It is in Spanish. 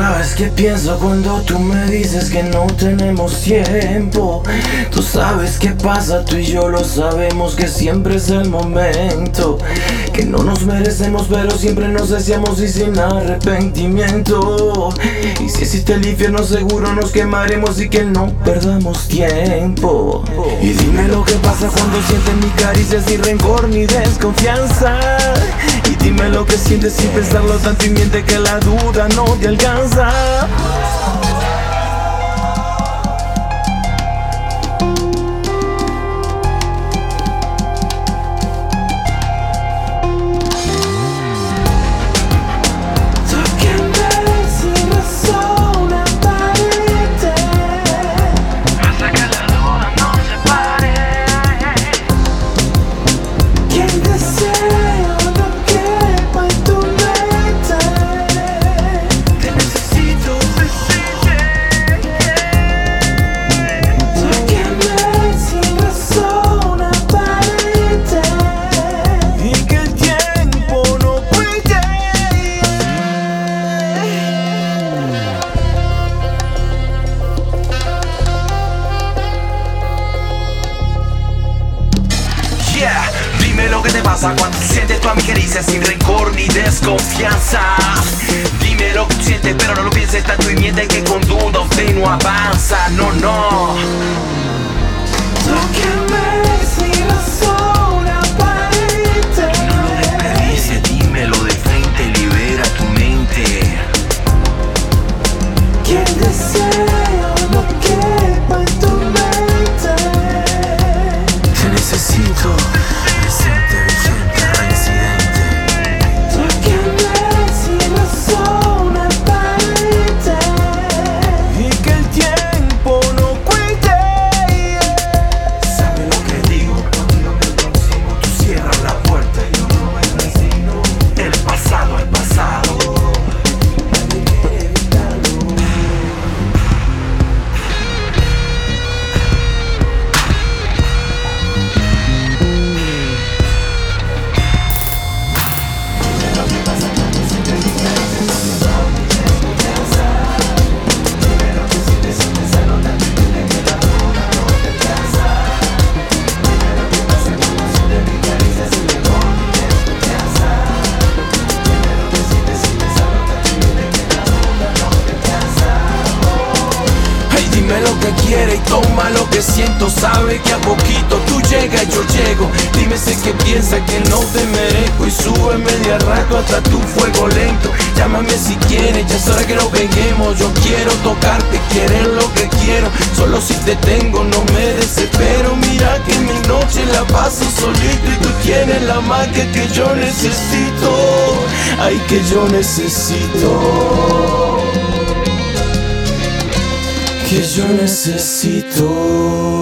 sabes qué pienso cuando tú me dices que no tenemos tiempo. Tú sabes qué pasa, tú y yo lo sabemos que siempre es el momento. Que no nos merecemos, pero siempre nos deseamos y sin arrepentimiento. Y si existe el infierno, seguro nos quemaremos y que no perdamos tiempo. Y dime lo que pasa cuando sientes mi caricia sin rencor ni desconfianza. Que sientes sin pensarlo tanto y miente que la duda no te alcanza. Pasa cuando sientes tu caricia sin rencor ni desconfianza. Dime lo que sientes, pero no lo pienses tanto y miente que con duda usted no avanza. Quiere y toma lo que siento. Sabe que a poquito tú llegas y yo llego. Dime si que piensa que no te merezco. Y sube media rato hasta tu fuego lento. Llámame si quieres, ya es hora que nos peguemos. Yo quiero tocarte, querer lo que quiero. Solo si te tengo, no me desespero. Mira que mi noche la paso solito. Y tú tienes la magia que yo necesito. Ay, que yo necesito que yo necesito.